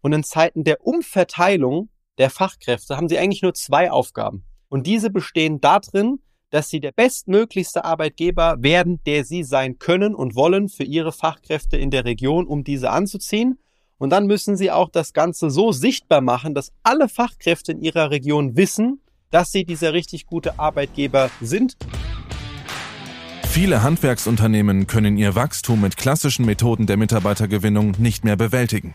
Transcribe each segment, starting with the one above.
Und in Zeiten der Umverteilung der Fachkräfte haben sie eigentlich nur zwei Aufgaben. Und diese bestehen darin, dass sie der bestmöglichste Arbeitgeber werden, der sie sein können und wollen für ihre Fachkräfte in der Region, um diese anzuziehen. Und dann müssen sie auch das Ganze so sichtbar machen, dass alle Fachkräfte in ihrer Region wissen, dass sie dieser richtig gute Arbeitgeber sind. Viele Handwerksunternehmen können ihr Wachstum mit klassischen Methoden der Mitarbeitergewinnung nicht mehr bewältigen.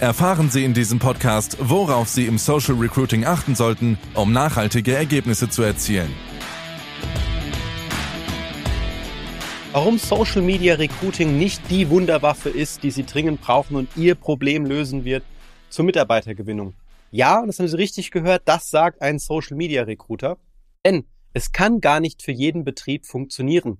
Erfahren Sie in diesem Podcast, worauf Sie im Social Recruiting achten sollten, um nachhaltige Ergebnisse zu erzielen. Warum Social Media Recruiting nicht die Wunderwaffe ist, die Sie dringend brauchen und Ihr Problem lösen wird zur Mitarbeitergewinnung. Ja, und das haben Sie richtig gehört, das sagt ein Social Media Recruiter. Denn es kann gar nicht für jeden Betrieb funktionieren.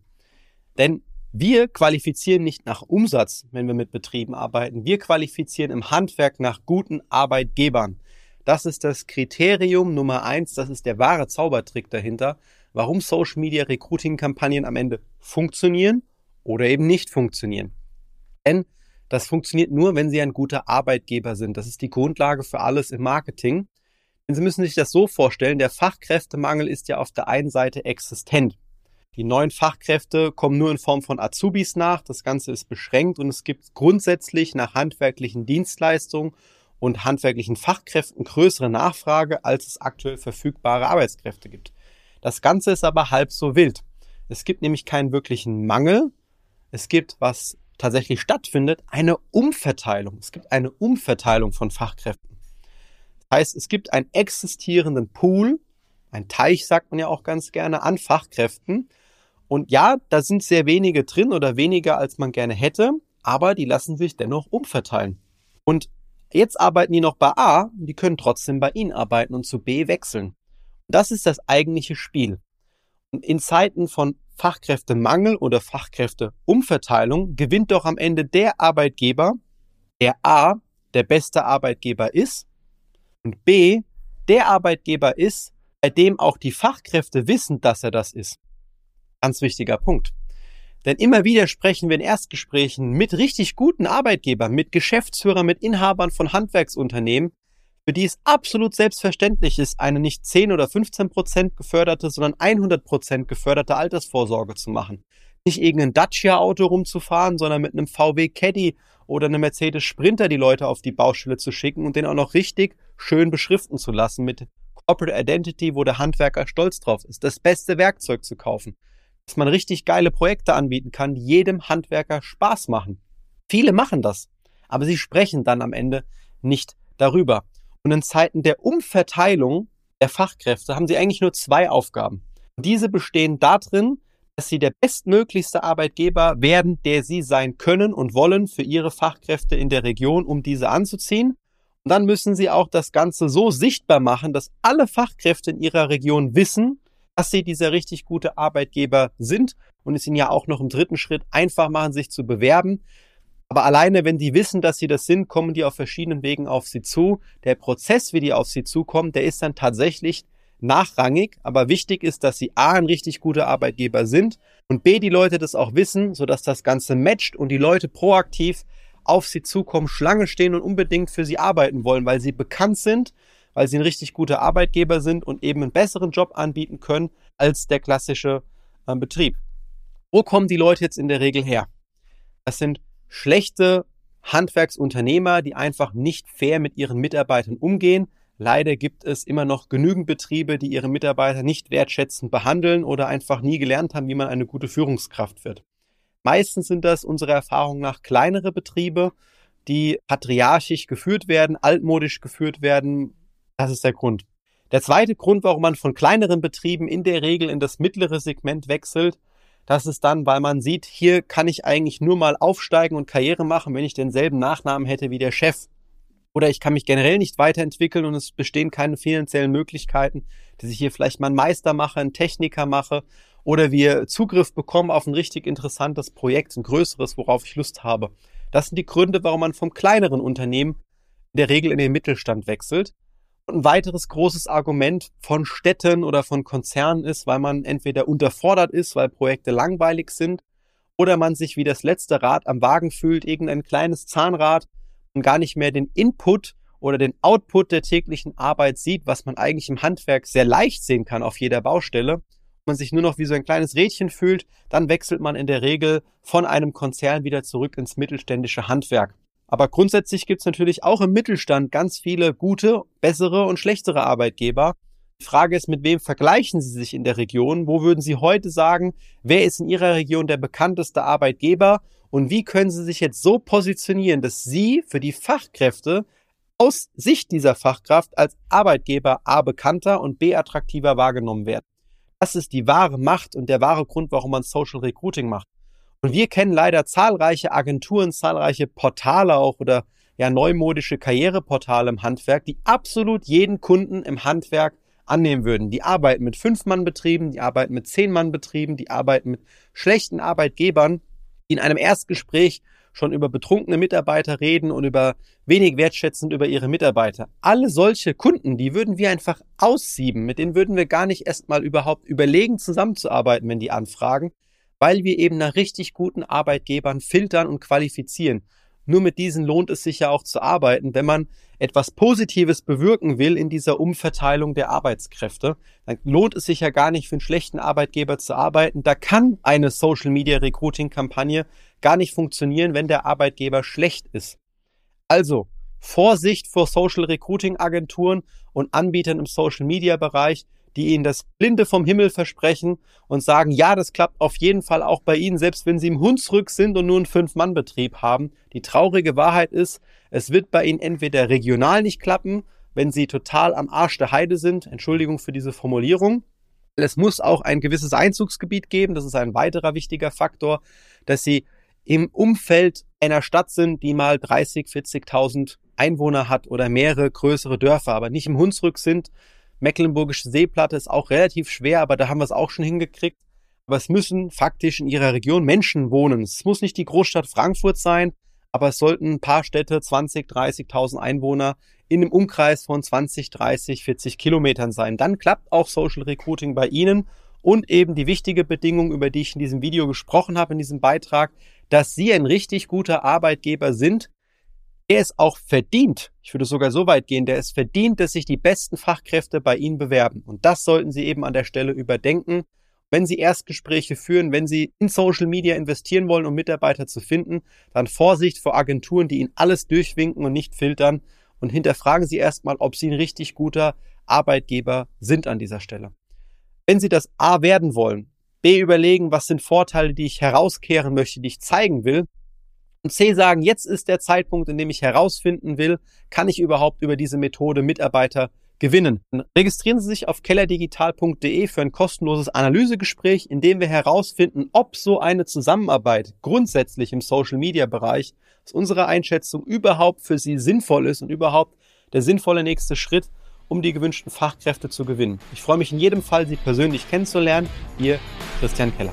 Denn wir qualifizieren nicht nach Umsatz, wenn wir mit Betrieben arbeiten. Wir qualifizieren im Handwerk nach guten Arbeitgebern. Das ist das Kriterium Nummer eins. Das ist der wahre Zaubertrick dahinter, warum Social Media Recruiting Kampagnen am Ende funktionieren oder eben nicht funktionieren. Denn das funktioniert nur, wenn Sie ein guter Arbeitgeber sind. Das ist die Grundlage für alles im Marketing. Denn Sie müssen sich das so vorstellen, der Fachkräftemangel ist ja auf der einen Seite existent. Die neuen Fachkräfte kommen nur in Form von Azubis nach. Das Ganze ist beschränkt und es gibt grundsätzlich nach handwerklichen Dienstleistungen und handwerklichen Fachkräften größere Nachfrage, als es aktuell verfügbare Arbeitskräfte gibt. Das Ganze ist aber halb so wild. Es gibt nämlich keinen wirklichen Mangel. Es gibt, was tatsächlich stattfindet, eine Umverteilung. Es gibt eine Umverteilung von Fachkräften. Das heißt, es gibt einen existierenden Pool, ein Teich sagt man ja auch ganz gerne, an Fachkräften. Und ja, da sind sehr wenige drin oder weniger, als man gerne hätte, aber die lassen sich dennoch umverteilen. Und jetzt arbeiten die noch bei A, die können trotzdem bei Ihnen arbeiten und zu B wechseln. Das ist das eigentliche Spiel. Und in Zeiten von Fachkräftemangel oder Fachkräfteumverteilung gewinnt doch am Ende der Arbeitgeber, der A, der beste Arbeitgeber ist und B, der Arbeitgeber ist, bei dem auch die Fachkräfte wissen, dass er das ist. Ganz wichtiger Punkt. Denn immer wieder sprechen wir in Erstgesprächen mit richtig guten Arbeitgebern, mit Geschäftsführern, mit Inhabern von Handwerksunternehmen, für die es absolut selbstverständlich ist, eine nicht 10 oder 15 Prozent geförderte, sondern 100 Prozent geförderte Altersvorsorge zu machen. Nicht irgendein Dacia-Auto rumzufahren, sondern mit einem VW Caddy oder einem Mercedes Sprinter die Leute auf die Baustelle zu schicken und den auch noch richtig schön beschriften zu lassen mit Corporate Identity, wo der Handwerker stolz drauf ist, das beste Werkzeug zu kaufen, dass man richtig geile Projekte anbieten kann, die jedem Handwerker Spaß machen. Viele machen das, aber sie sprechen dann am Ende nicht darüber. Und in Zeiten der Umverteilung der Fachkräfte haben sie eigentlich nur zwei Aufgaben. Diese bestehen darin, dass sie der bestmöglichste Arbeitgeber werden, der sie sein können und wollen für ihre Fachkräfte in der Region, um diese anzuziehen. Und dann müssen sie auch das Ganze so sichtbar machen, dass alle Fachkräfte in ihrer Region wissen, dass sie dieser richtig gute Arbeitgeber sind und es ihnen ja auch noch im dritten Schritt einfach machen, sich zu bewerben, aber alleine, wenn die wissen, dass sie das sind, kommen die auf verschiedenen Wegen auf sie zu. Der Prozess, wie die auf sie zukommen, der ist dann tatsächlich nachrangig. Aber wichtig ist, dass sie A, ein richtig guter Arbeitgeber sind und B, die Leute das auch wissen, sodass das Ganze matcht und die Leute proaktiv auf sie zukommen, Schlange stehen und unbedingt für sie arbeiten wollen, weil sie bekannt sind, weil sie ein richtig guter Arbeitgeber sind und eben einen besseren Job anbieten können als der klassische äh, Betrieb. Wo kommen die Leute jetzt in der Regel her? Das sind schlechte Handwerksunternehmer, die einfach nicht fair mit ihren Mitarbeitern umgehen. Leider gibt es immer noch genügend Betriebe, die ihre Mitarbeiter nicht wertschätzend behandeln oder einfach nie gelernt haben, wie man eine gute Führungskraft wird. Meistens sind das unserer Erfahrung nach kleinere Betriebe, die patriarchisch geführt werden, altmodisch geführt werden. Das ist der Grund. Der zweite Grund, warum man von kleineren Betrieben in der Regel in das mittlere Segment wechselt, das ist dann, weil man sieht, hier kann ich eigentlich nur mal aufsteigen und Karriere machen, wenn ich denselben Nachnamen hätte wie der Chef. Oder ich kann mich generell nicht weiterentwickeln und es bestehen keine finanziellen Möglichkeiten, dass ich hier vielleicht mal einen Meister mache, einen Techniker mache oder wir Zugriff bekommen auf ein richtig interessantes Projekt, ein größeres, worauf ich Lust habe. Das sind die Gründe, warum man vom kleineren Unternehmen in der Regel in den Mittelstand wechselt. Ein weiteres großes Argument von Städten oder von Konzernen ist, weil man entweder unterfordert ist, weil Projekte langweilig sind, oder man sich wie das letzte Rad am Wagen fühlt, irgendein kleines Zahnrad und gar nicht mehr den Input oder den Output der täglichen Arbeit sieht, was man eigentlich im Handwerk sehr leicht sehen kann auf jeder Baustelle, man sich nur noch wie so ein kleines Rädchen fühlt, dann wechselt man in der Regel von einem Konzern wieder zurück ins mittelständische Handwerk. Aber grundsätzlich gibt es natürlich auch im Mittelstand ganz viele gute, bessere und schlechtere Arbeitgeber. Die Frage ist, mit wem vergleichen Sie sich in der Region? Wo würden Sie heute sagen, wer ist in Ihrer Region der bekannteste Arbeitgeber? Und wie können Sie sich jetzt so positionieren, dass Sie für die Fachkräfte aus Sicht dieser Fachkraft als Arbeitgeber A bekannter und B attraktiver wahrgenommen werden? Das ist die wahre Macht und der wahre Grund, warum man Social Recruiting macht. Und wir kennen leider zahlreiche Agenturen, zahlreiche Portale auch oder ja neumodische Karriereportale im Handwerk, die absolut jeden Kunden im Handwerk annehmen würden. Die arbeiten mit Fünf-Mann-Betrieben, die arbeiten mit Zehn-Mann-Betrieben, die arbeiten mit schlechten Arbeitgebern, die in einem Erstgespräch schon über betrunkene Mitarbeiter reden und über wenig wertschätzend über ihre Mitarbeiter. Alle solche Kunden, die würden wir einfach aussieben. Mit denen würden wir gar nicht erstmal überhaupt überlegen, zusammenzuarbeiten, wenn die anfragen, weil wir eben nach richtig guten Arbeitgebern filtern und qualifizieren. Nur mit diesen lohnt es sich ja auch zu arbeiten, wenn man etwas Positives bewirken will in dieser Umverteilung der Arbeitskräfte. Dann lohnt es sich ja gar nicht für einen schlechten Arbeitgeber zu arbeiten. Da kann eine Social Media Recruiting Kampagne gar nicht funktionieren, wenn der Arbeitgeber schlecht ist. Also, Vorsicht vor Social Recruiting Agenturen und Anbietern im Social Media Bereich, die Ihnen das Blinde vom Himmel versprechen und sagen, ja, das klappt auf jeden Fall auch bei Ihnen, selbst wenn Sie im Hunsrück sind und nur einen Fünf-Mann-Betrieb haben. Die traurige Wahrheit ist, es wird bei Ihnen entweder regional nicht klappen, wenn Sie total am Arsch der Heide sind, Entschuldigung für diese Formulierung. Es muss auch ein gewisses Einzugsgebiet geben, das ist ein weiterer wichtiger Faktor, dass Sie im Umfeld einer Stadt sind, die mal 30, 40.000 Einwohner hat oder mehrere größere Dörfer, aber nicht im Hunsrück sind. Mecklenburgische Seeplatte ist auch relativ schwer, aber da haben wir es auch schon hingekriegt. Aber es müssen faktisch in ihrer Region Menschen wohnen. Es muss nicht die Großstadt Frankfurt sein, aber es sollten ein paar Städte 20, 30.000 Einwohner in einem Umkreis von 20, 30, 40 Kilometern sein. Dann klappt auch Social Recruiting bei Ihnen und eben die wichtige Bedingung, über die ich in diesem Video gesprochen habe, in diesem Beitrag, dass Sie ein richtig guter Arbeitgeber sind, der es auch verdient, ich würde sogar so weit gehen, der es verdient, dass sich die besten Fachkräfte bei Ihnen bewerben. Und das sollten Sie eben an der Stelle überdenken. Wenn Sie Erstgespräche führen, wenn Sie in Social Media investieren wollen, um Mitarbeiter zu finden, dann Vorsicht vor Agenturen, die Ihnen alles durchwinken und nicht filtern. Und hinterfragen Sie erstmal, ob Sie ein richtig guter Arbeitgeber sind an dieser Stelle. Wenn Sie das A werden wollen, B überlegen, was sind Vorteile, die ich herauskehren möchte, die ich zeigen will. Und C sagen, jetzt ist der Zeitpunkt, in dem ich herausfinden will, kann ich überhaupt über diese Methode Mitarbeiter gewinnen. Registrieren Sie sich auf kellerdigital.de für ein kostenloses Analysegespräch, in dem wir herausfinden, ob so eine Zusammenarbeit grundsätzlich im Social-Media-Bereich aus unserer Einschätzung überhaupt für Sie sinnvoll ist und überhaupt der sinnvolle nächste Schritt um die gewünschten Fachkräfte zu gewinnen. Ich freue mich in jedem Fall, Sie persönlich kennenzulernen. Ihr Christian Keller.